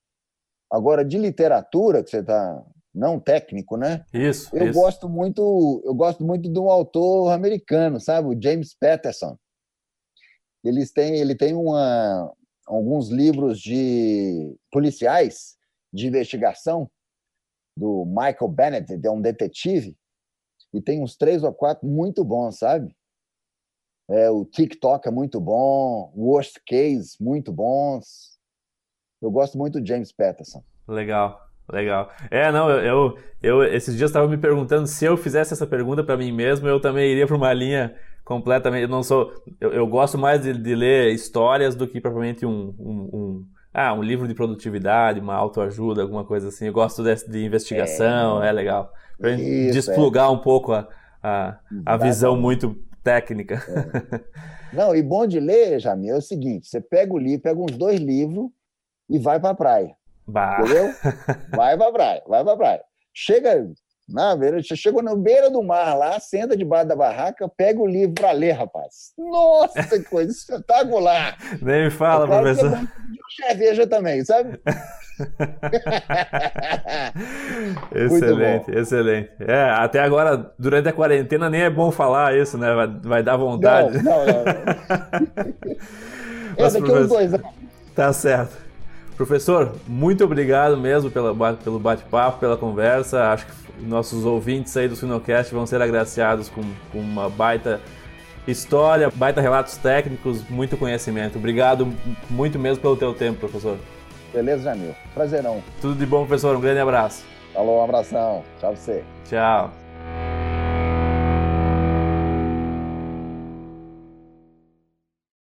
Agora, de literatura, que você está não técnico, né? Isso. Eu isso. gosto muito, eu gosto muito de um autor americano, sabe, o James Patterson. Eles têm, ele tem uma, alguns livros de policiais de investigação do Michael Bennett, é um detetive, e tem uns três ou quatro muito bons, sabe? É, o TikTok é muito bom, Worst Case, muito bons. Eu gosto muito do James Patterson. Legal, legal. É, não, eu, eu esses dias estava me perguntando se eu fizesse essa pergunta para mim mesmo, eu também iria para uma linha completamente. Eu não sou. Eu, eu gosto mais de, de, ler histórias do que propriamente um, um, um, ah, um livro de produtividade, uma autoajuda, alguma coisa assim. Eu gosto de, de investigação, é, é legal. Para desplugar é. um pouco a, a, a visão muito técnica. É. (laughs) Não, e bom de ler, Jamil, é o seguinte: você pega o livro, pega uns dois livros e vai para a praia. Bah. Entendeu? (laughs) Vai para a praia, vai para a praia. Chega na beira, chega na beira do mar lá, senta debaixo da barraca, pega o livro para ler, rapaz. Nossa, que coisa espetacular! (laughs) Nem me fala, é claro professor. Que é cerveja também, sabe? (laughs) excelente, excelente. É, até agora, durante a quarentena, nem é bom falar isso, né? Vai, vai dar vontade. Não, não, não. (laughs) Mas, é, daqui uns dois anos. Tá certo. Professor, muito obrigado mesmo pela, pelo bate-papo, pela conversa. Acho que nossos ouvintes aí do Sinocast vão ser agraciados com, com uma baita história, baita relatos técnicos, muito conhecimento. Obrigado muito mesmo pelo teu tempo, professor. Beleza, Jamil. Prazerão. Tudo de bom, professor. Um grande abraço. Falou, um abração. Tchau pra você. Tchau.